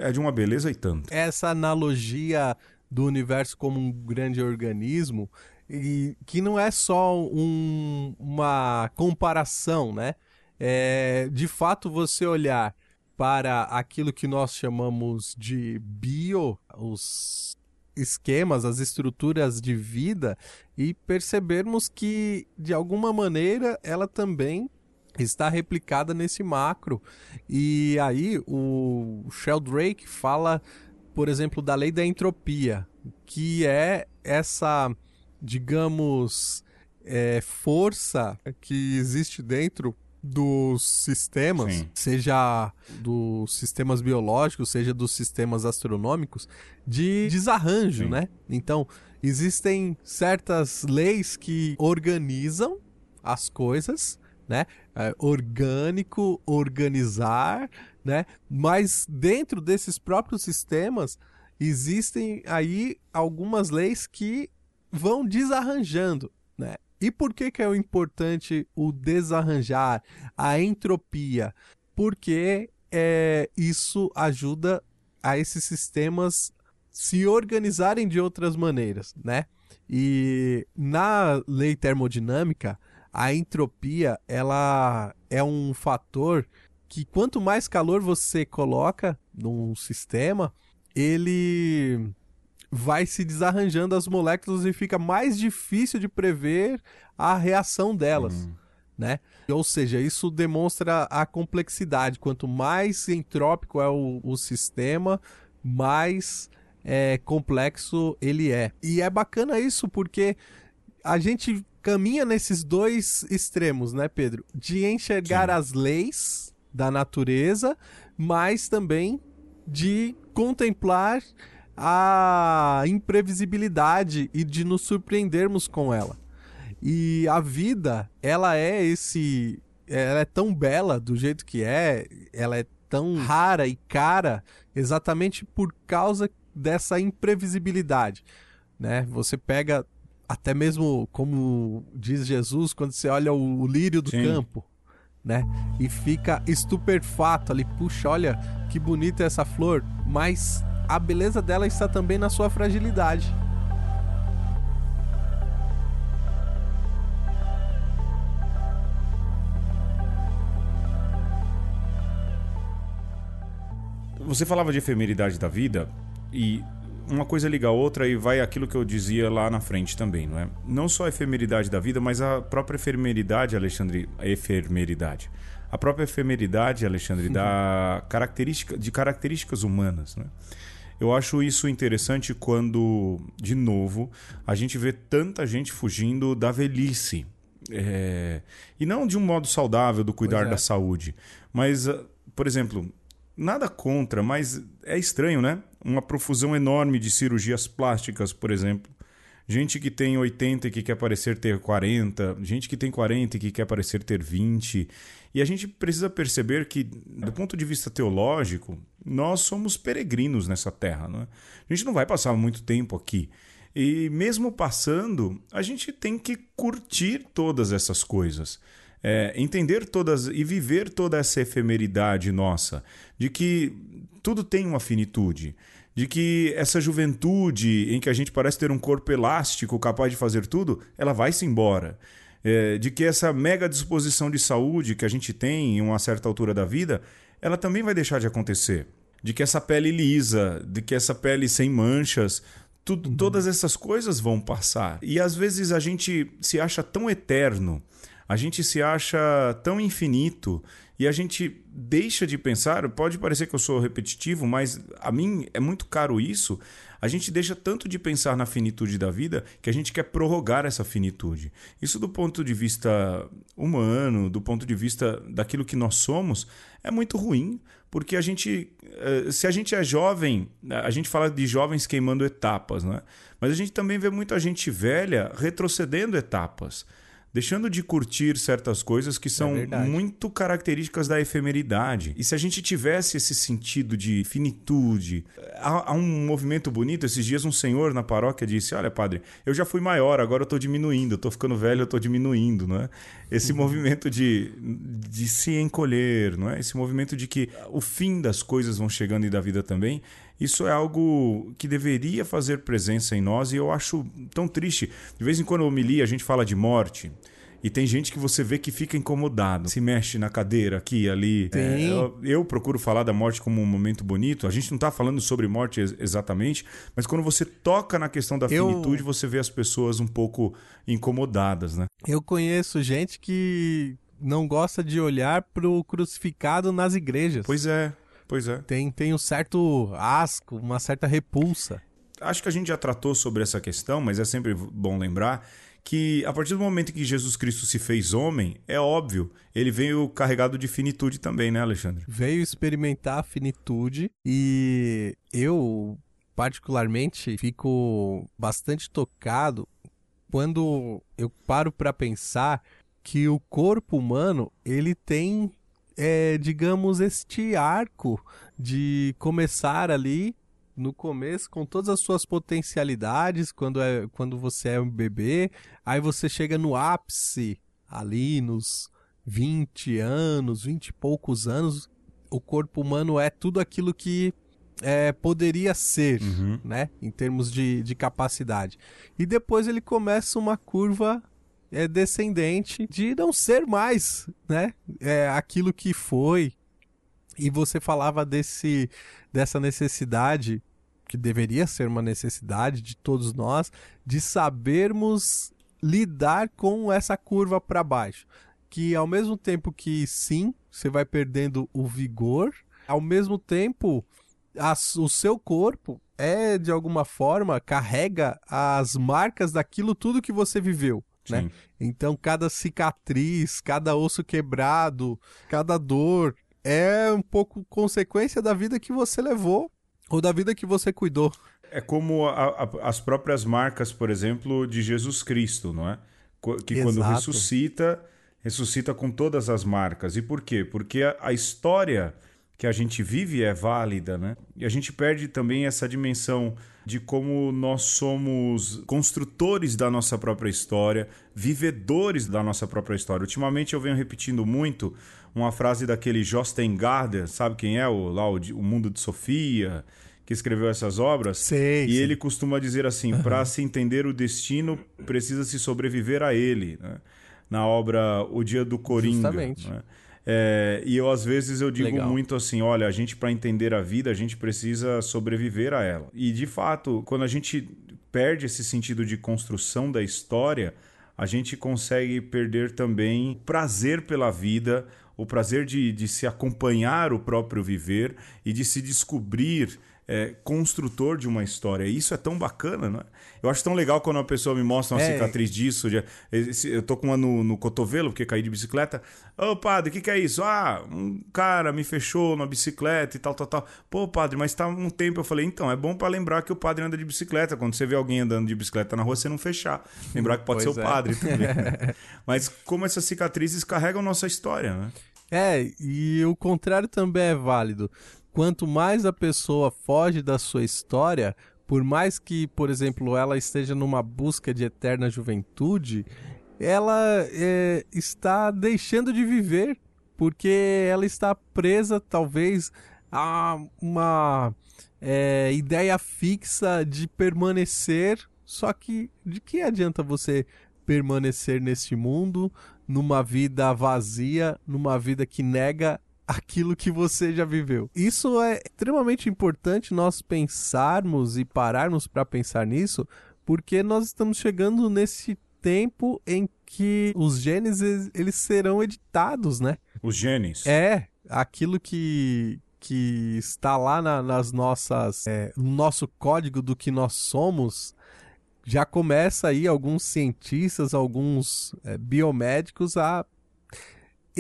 é de uma beleza e tanto. essa analogia do universo como um grande organismo e que não é só um- uma comparação, né? É, de fato, você olhar para aquilo que nós chamamos de bio, os esquemas, as estruturas de vida e percebermos que de alguma maneira ela também está replicada nesse macro. E aí o Sheldrake fala, por exemplo, da lei da entropia, que é essa, digamos, é, força que existe dentro dos sistemas, Sim. seja dos sistemas biológicos, seja dos sistemas astronômicos, de desarranjo, Sim. né? Então, existem certas leis que organizam as coisas, né? É, orgânico, organizar, né? Mas dentro desses próprios sistemas existem aí algumas leis que vão desarranjando? E por que que é importante o desarranjar, a entropia? Porque é, isso ajuda a esses sistemas se organizarem de outras maneiras, né? E na lei termodinâmica, a entropia, ela é um fator que quanto mais calor você coloca num sistema, ele vai se desarranjando as moléculas e fica mais difícil de prever a reação delas, né? Ou seja, isso demonstra a complexidade. Quanto mais entrópico é o, o sistema, mais é, complexo ele é. E é bacana isso porque a gente caminha nesses dois extremos, né, Pedro? De enxergar as leis da natureza, mas também de contemplar a imprevisibilidade e de nos surpreendermos com ela. E a vida, ela é esse. Ela é tão bela do jeito que é, ela é tão rara e cara exatamente por causa dessa imprevisibilidade. Né? Você pega, até mesmo como diz Jesus, quando você olha o, o lírio do Sim. campo, né? E fica estupefato ali, puxa, olha que bonita essa flor, mas a beleza dela está também na sua fragilidade. Você falava de efemeridade da vida e uma coisa liga a outra e vai aquilo que eu dizia lá na frente também, não é? Não só a efemeridade da vida, mas a própria efemeridade, Alexandre, a efemeridade. A própria efemeridade, Alexandre, da característica, de características humanas, né? Eu acho isso interessante quando, de novo, a gente vê tanta gente fugindo da velhice. É, E não de um modo saudável do cuidar é. da saúde. Mas, ah, por exemplo, nada contra, mas é estranho, né? Uma profusão enorme de cirurgias plásticas, por exemplo. Gente que tem 80 e que quer parecer ter 40, gente que tem 40 e que quer parecer ter 20. E a gente precisa perceber que, do ponto de vista teológico, nós somos peregrinos nessa terra. Não é? A gente não vai passar muito tempo aqui. E mesmo passando, a gente tem que curtir todas essas coisas. É, entender todas e viver toda essa efemeridade nossa, de que tudo tem uma finitude, de que essa juventude em que a gente parece ter um corpo elástico capaz de fazer tudo, ela vai se embora. É, de que essa mega disposição de saúde que a gente tem em uma certa altura da vida, ela também vai deixar de acontecer. De que essa pele lisa, de que essa pele sem manchas, tudo, todas essas coisas vão passar. E às vezes a gente se acha tão eterno, a gente se acha tão infinito e a gente deixa de pensar, pode parecer que eu sou repetitivo, mas a mim é muito caro isso. A gente deixa tanto de pensar na finitude da vida que a gente quer prorrogar essa finitude. Isso, do ponto de vista humano, do ponto de vista daquilo que nós somos, é muito ruim, porque a gente, eh, se a gente é jovem, a gente fala de jovens queimando etapas, né? mas a gente também vê muita gente velha retrocedendo etapas deixando de curtir certas coisas que são verdade. muito características da efemeridade. E se a gente tivesse esse sentido de finitude, há, há um movimento bonito. Esses dias um senhor na paróquia disse: Olha, padre, eu já fui maior, agora eu tô diminuindo, tô ficando velho, eu tô diminuindo, não é? Esse movimento de, de se encolher, não é? Esse movimento de que o fim das coisas vão chegando e da vida também. Isso é algo que deveria fazer presença em nós e eu acho tão triste. De vez em quando, homilia, a gente fala de morte. E tem gente que você vê que fica incomodado, se mexe na cadeira, aqui e ali. É, eu, eu procuro falar da morte como um momento bonito. A gente não está falando sobre morte ex- exatamente, mas quando você toca na questão da Eu- finitude, você vê as pessoas um pouco incomodadas, né? Eu conheço gente que não gosta de olhar pro crucificado nas igrejas. Pois é, pois é. Tem, tem um certo asco, uma certa repulsa. acho que a gente já tratou sobre essa questão, mas é sempre bom lembrar que a partir do momento que Jesus Cristo se fez homem, é óbvio, ele veio carregado de finitude também, né, Alexandre? Veio experimentar a finitude e eu, particularmente, fico bastante tocado quando eu paro para pensar que o corpo humano ele tem, é, digamos, este arco de começar ali no começo com todas as suas potencialidades quando é quando você é um bebê, aí você chega no ápice ali nos 20 anos, 20 e poucos anos, o corpo humano é tudo aquilo que é, poderia ser, né? Em termos de, de capacidade. E depois ele começa uma curva é, descendente de não ser mais, né? É, aquilo que foi. E você falava desse, dessa necessidade, que deveria ser uma necessidade de todos nós, de sabermos lidar com essa curva para baixo. Que ao mesmo tempo que sim, você vai perdendo o vigor, ao mesmo tempo as- o seu corpo é de alguma forma carrega as marcas daquilo tudo que você viveu, né? Então cada cicatriz, cada osso quebrado, cada dor é um pouco consequência da vida que você levou ou da vida que você cuidou. É como a- a- as próprias marcas, por exemplo, de Jesus Cristo, não é? Que quando Exato. ressuscita, ressuscita com todas as marcas. E por quê? Porque a, a história que a gente vive é válida, né? E a gente perde também essa dimensão de como nós somos construtores da nossa própria história, vivedores da nossa própria história. Ultimamente eu venho repetindo muito uma frase daquele Jostein Gardner, sabe quem é? O, lá, o, o Mundo de Sofia, que escreveu essas obras. Sei, e sei. ele costuma dizer assim: para se entender o destino, precisa se sobreviver a ele. né? Na obra O Dia do Coringa. Justamente. né? É, e eu, às vezes, eu digo Legal. muito assim: olha, a gente, para entender a vida, a gente precisa sobreviver a ela. E, de fato, quando a gente perde esse sentido de construção da história, a gente consegue perder também prazer pela vida, o prazer de, de se acompanhar o próprio viver e de se descobrir é, construtor de uma história. E isso é tão bacana, não é? Eu acho tão legal quando uma pessoa me mostra uma É. cicatriz disso. de- eu tô com uma no, no cotovelo, porque caí de bicicleta. Ô, padre, o que, que é isso? Ah, um cara me fechou na bicicleta e tal, tal, tal. Pô, padre, mas tá um tempo. Eu falei, então, é bom pra lembrar que o padre anda de bicicleta. Quando você vê alguém andando de bicicleta na rua, você não fechar. Lembrar que pode Pois ser o é. padre também. né? mas como essas cicatrizes carregam nossa história, né? É, e o contrário também é válido. Quanto mais a pessoa foge da sua história, por mais que, por exemplo, ela esteja numa busca de eterna juventude, ela é, está deixando de viver, porque ela está presa, talvez, a uma é, ideia fixa de permanecer. Só que de que adianta você permanecer neste mundo, numa vida vazia, numa vida que nega aquilo que você já viveu. Isso é extremamente importante nós pensarmos e pararmos para pensar nisso, porque nós estamos chegando nesse tempo em que os genes eles- serão editados, né? Os genes. É, aquilo que, que está lá na- nas nossas, é, no nosso código do que nós somos, já começa aí alguns cientistas, alguns é, biomédicos a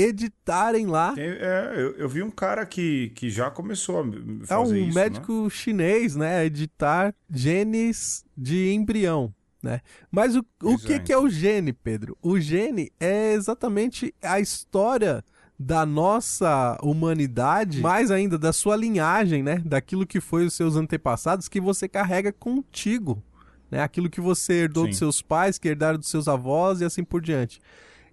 editarem lá. Tem- é, eu, eu vi um cara que, que já começou a É fazer um isso, médico chinês, né? Editar genes de embrião. Né? Mas o, o que, é. que é o gene, Pedro? O gene é exatamente a história da nossa humanidade, mais ainda da sua linhagem, né? Daquilo que foi os seus antepassados que você carrega contigo, né? Aquilo que você herdou Sim. dos seus pais, que herdaram dos seus avós e assim por diante.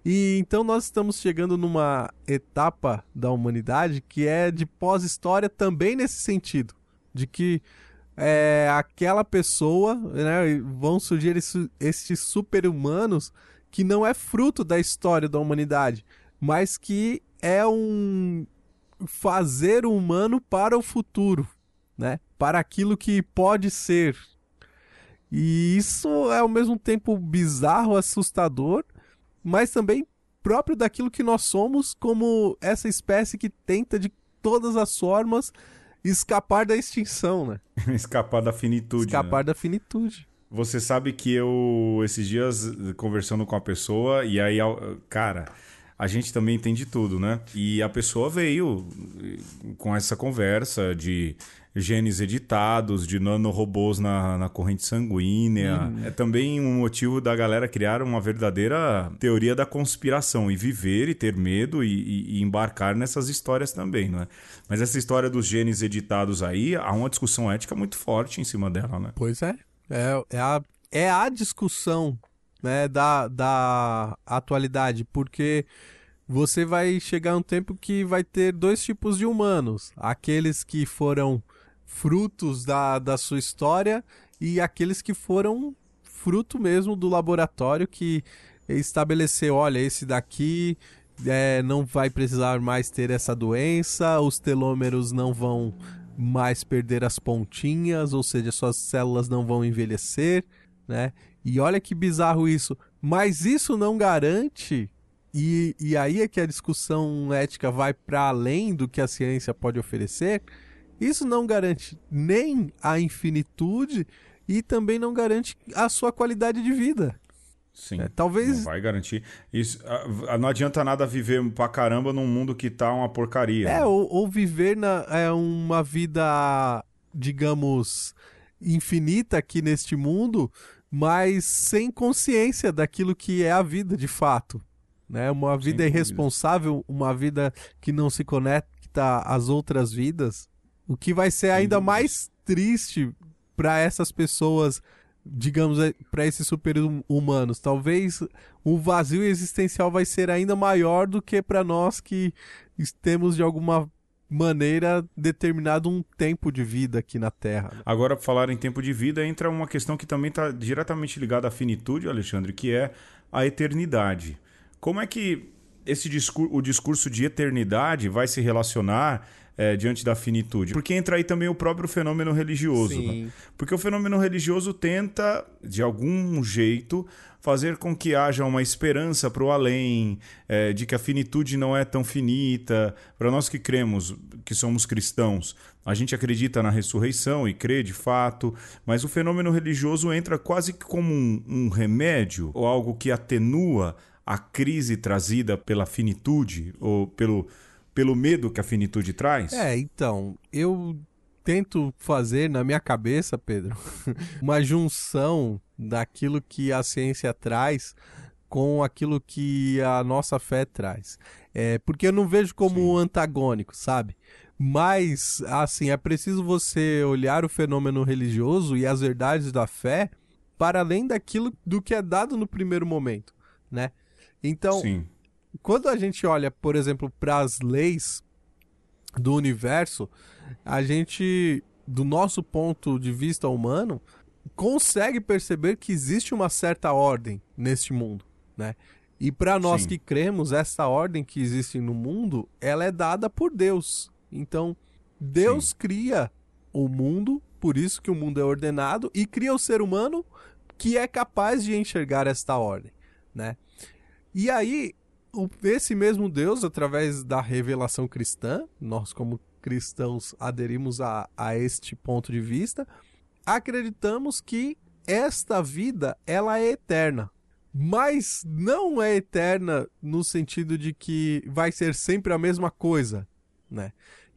E então nós estamos chegando numa etapa da humanidade que é de pós-história também nesse sentido, de que é, aquela pessoa, né, vão surgir esse- esses super-humanos que não é fruto da história da humanidade, mas que é um fazer humano para o futuro, né? Para aquilo que pode ser. E isso é ao mesmo tempo bizarro, assustador, mas também próprio daquilo que nós somos como essa espécie que tenta de todas as formas escapar da extinção, né? Escapar da finitude. escapar né? da finitude. Você sabe que eu, esses dias, conversando com a pessoa, e aí, cara, a gente também entende tudo, né? E a pessoa veio com essa conversa de genes editados, de nanorobôs na, na corrente sanguínea. É também um motivo da galera criar uma verdadeira teoria da conspiração e viver e ter medo e, e- e embarcar nessas histórias também, não é? Mas essa história dos genes editados aí, há uma discussão ética muito forte em cima dela, né? Pois é. É, é, a, é a discussão né, da, da atualidade, porque você vai chegar um tempo que vai ter dois tipos de humanos: aqueles que foram frutos da, da sua história e aqueles que foram fruto mesmo do laboratório que estabeleceu: olha, esse daqui. é, não vai precisar mais ter essa doença, os telômeros não vão mais perder as pontinhas, ou seja, suas células não vão envelhecer, né? E olha que bizarro isso. Mas isso não garante, e, e aí é que a discussão ética vai para além do que a ciência pode oferecer. Isso não garante nem a infinitude e também não garante a sua qualidade de vida. Sim. É, talvez Não vai garantir. Isso, não adianta nada viver pra caramba num mundo que tá uma porcaria. É, ou, ou viver na, é, uma vida, digamos, infinita aqui neste mundo, mas sem consciência daquilo que é a vida de fato. Né? Uma vida irresponsável, uma vida que não se conecta às outras vidas, o que vai ser ainda mais triste para essas pessoas, digamos, para esses super-humanos. Talvez o vazio existencial vai ser ainda maior do que para nós que temos de alguma maneira determinado um tempo de vida aqui na Terra. né? Agora, pra falar em tempo de vida, entra uma questão que também está diretamente ligada à finitude, Alexandre, que é a eternidade. Como é que esse discur o discurso de eternidade vai se relacionar eh, diante da finitude? Porque entra aí também o próprio fenômeno religioso. Né? Porque o fenômeno religioso tenta, de algum jeito, fazer com que haja uma esperança para o além, eh, de que a finitude não é tão finita. Para nós que cremos, que somos cristãos, a gente acredita na ressurreição e crê de fato, mas o fenômeno religioso entra quase que como um, um remédio ou algo que atenua a crise trazida pela finitude ou pelo, pelo medo que a finitude traz. É, então, eu tento fazer na minha cabeça, Pedro, uma junção daquilo que a ciência traz com aquilo que a nossa fé traz. É, porque eu não vejo como antagônico, sabe? Mas, assim, é preciso você olhar o fenômeno religioso e as verdades da fé para além daquilo do que é dado no primeiro momento, né? Então, Sim. Quando a gente olha, por exemplo, para as leis do universo, a gente, do nosso ponto de vista humano, consegue perceber que existe uma certa ordem neste mundo, né? E para nós Sim. que cremos, essa ordem que existe no mundo, ela é dada por Deus. Então, Deus cria o mundo, por isso que o mundo é ordenado, e cria o ser humano que é capaz de enxergar esta ordem, né? E aí, esse mesmo Deus, através da revelação cristã, nós como cristãos aderimos a, a este ponto de vista, acreditamos que esta vida ela é eterna. Mas não é eterna no sentido de que vai ser sempre a mesma coisa, né?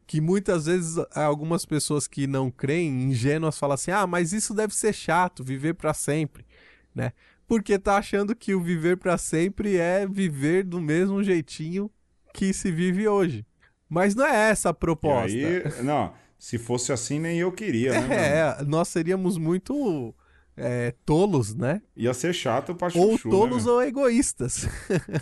Que muitas vezes algumas pessoas que não creem, ingênuas, falam assim: "Ah, mas isso deve ser chato, viver para sempre", né? Porque tá achando que o viver para sempre é viver do mesmo jeitinho que se vive hoje. Mas não é essa a proposta. aí, não, se fosse assim, nem eu queria, né? É, nós seríamos muito é, tolos, né? Ia ser chato pra Ou chuchu, tolos né, ou egoístas.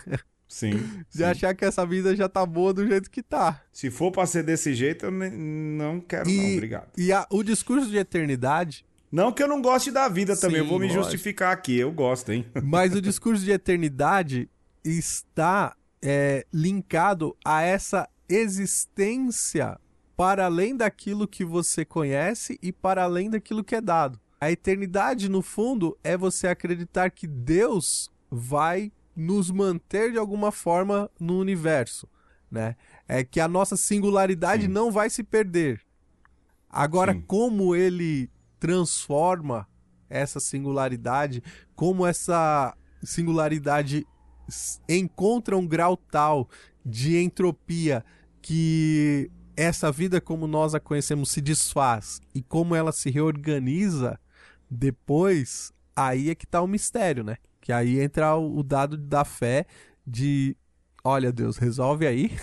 Sim. De sim. achar que essa vida já tá boa do jeito que tá. Se for pra ser desse jeito, eu não quero, não, E, obrigado. e a- o discurso de eternidade, Não que eu não goste da vida também, eu Sim, vou me lógico. justificar aqui, eu gosto, hein? mas o discurso de eternidade está é, linkado a essa existência para além daquilo que você conhece e para além daquilo que é dado. A eternidade, no fundo, é você acreditar que Deus vai nos manter de alguma forma no universo, né? É que a nossa singularidade Sim. não vai se perder. Agora, Sim. como ele transforma essa singularidade, como essa singularidade encontra um grau tal de entropia que essa vida como nós a conhecemos se desfaz e como ela se reorganiza depois, aí é que tá o mistério, né? Que aí entra o dado da fé de olha Deus, resolve aí,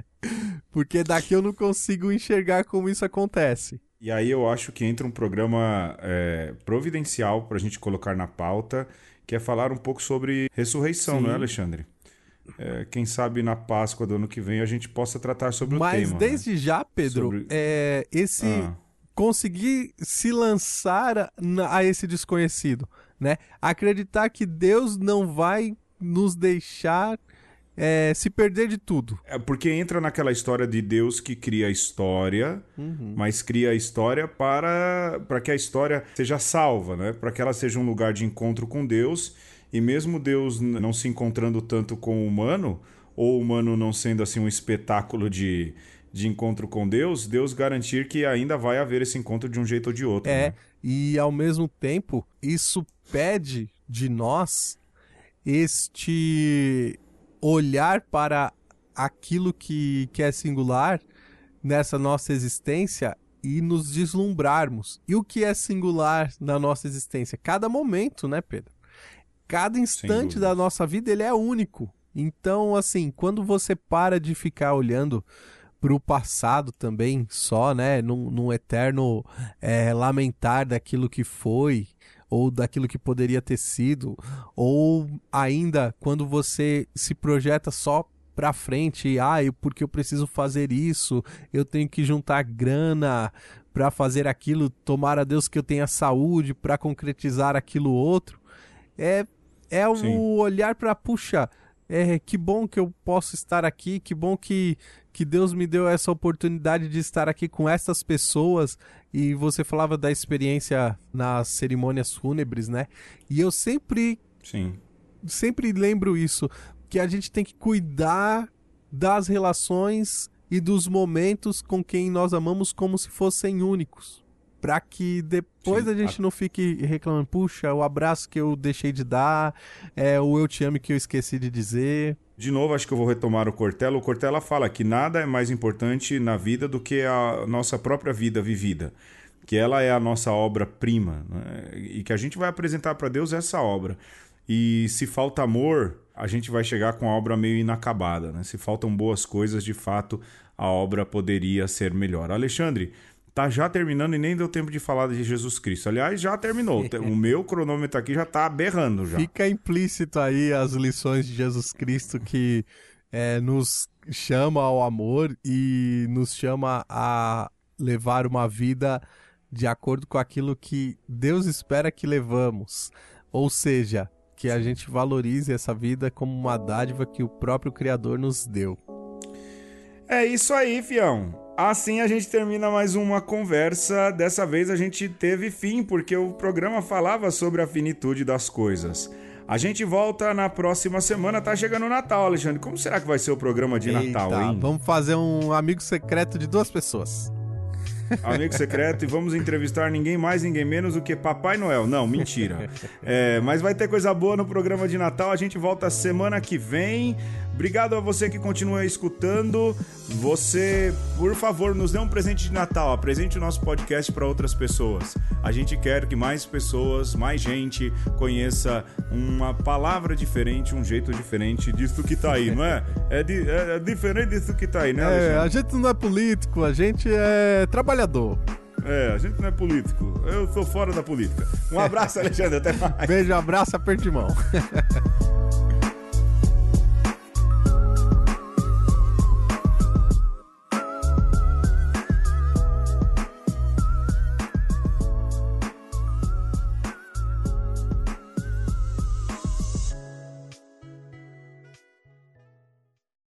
porque daqui eu não consigo enxergar como isso acontece. E aí eu acho que entra um programa é, providencial pra gente colocar na pauta, que é falar um pouco sobre ressurreição, Sim. não é, Alexandre? É, quem sabe na Páscoa do ano que vem a gente possa tratar sobre Mas o tema. desde já, Pedro, Sobre- é, esse Ah. conseguir se lançar a, a esse desconhecido, né? Acreditar que Deus não vai nos deixar é, se perder de tudo. É porque entra naquela história de Deus que cria a história, mas cria a história para, para que a história seja salva, né? Para que ela seja um lugar de encontro com Deus. E mesmo Deus não se encontrando tanto com o humano, ou o humano não sendo assim um espetáculo de, de encontro com Deus, Deus garantir que ainda vai haver esse encontro de um jeito ou de outro. É, né? e ao mesmo tempo, isso pede de nós este olhar para aquilo que, que é singular nessa nossa existência e nos deslumbrarmos. E o que é singular na nossa existência? Cada momento, né, Pedro? Cada instante da nossa vida ele é único. Então, assim, quando você para de ficar olhando para o passado também só, né, num, num eterno é, lamentar daquilo que foi ou daquilo que poderia ter sido, ou ainda quando você se projeta só pra frente, ah, eu, porque eu preciso fazer isso, eu tenho que juntar grana pra fazer aquilo, tomar a Deus que eu tenha saúde pra concretizar aquilo outro. É é o Sim. olhar pra puxa, é que bom que eu posso estar aqui, que bom que que Deus me deu essa oportunidade de estar aqui com essas pessoas e você falava da experiência nas cerimônias fúnebres, né? E eu sempre Sim. sempre lembro isso, que a gente tem que cuidar das relações e dos momentos com quem nós amamos como se fossem únicos. Pra que depois Sim, a gente não fique reclamando, puxa, o abraço que eu deixei de dar, é o eu te amo que eu esqueci de dizer. De novo, acho que eu vou retomar o Cortella. O Cortella fala que nada é mais importante na vida do que a nossa própria vida vivida. Que ela é a nossa obra-prima. né? E que a gente vai apresentar para Deus essa obra. E se falta amor, a gente vai chegar com a obra meio inacabada. Né? Se faltam boas coisas, de fato, a obra poderia ser melhor. Alexandre, tá já terminando e nem deu tempo de falar de Jesus Cristo. Aliás, já terminou. o meu cronômetro aqui já tá berrando já. Fica implícito aí as lições de Jesus Cristo que é, nos chama ao amor e nos chama a levar uma vida de acordo com aquilo que Deus espera que levamos. Ou seja, que a gente valorize essa vida como uma dádiva que o próprio Criador nos deu. É isso aí, fião. Assim a gente termina mais uma conversa. Dessa vez a gente teve fim, porque o programa falava sobre a finitude das coisas. A gente volta na próxima semana. Tá chegando o Natal, Alexandre. Como será que vai ser o programa de Natal, Eita, hein? Vamos fazer um amigo secreto de duas pessoas. Amigo secreto, e vamos entrevistar ninguém mais, ninguém menos do que Papai Noel. Não, mentira. É, mas vai ter coisa boa no programa de Natal. A gente volta semana que vem. Obrigado a você que continua escutando. Você, por favor, nos dê um presente de Natal. Apresente o nosso podcast para outras pessoas. A gente quer que mais pessoas, mais gente conheça uma palavra diferente, um jeito diferente disso que tá aí, não é? É, di- é- é diferente disso que tá aí, né, É, Alexandre? a gente não é político, a gente é trabalhador. É, a gente não é político. Eu sou fora da política. Um abraço, Alexandre. Até mais. Beijo, abraço, aperto de mão.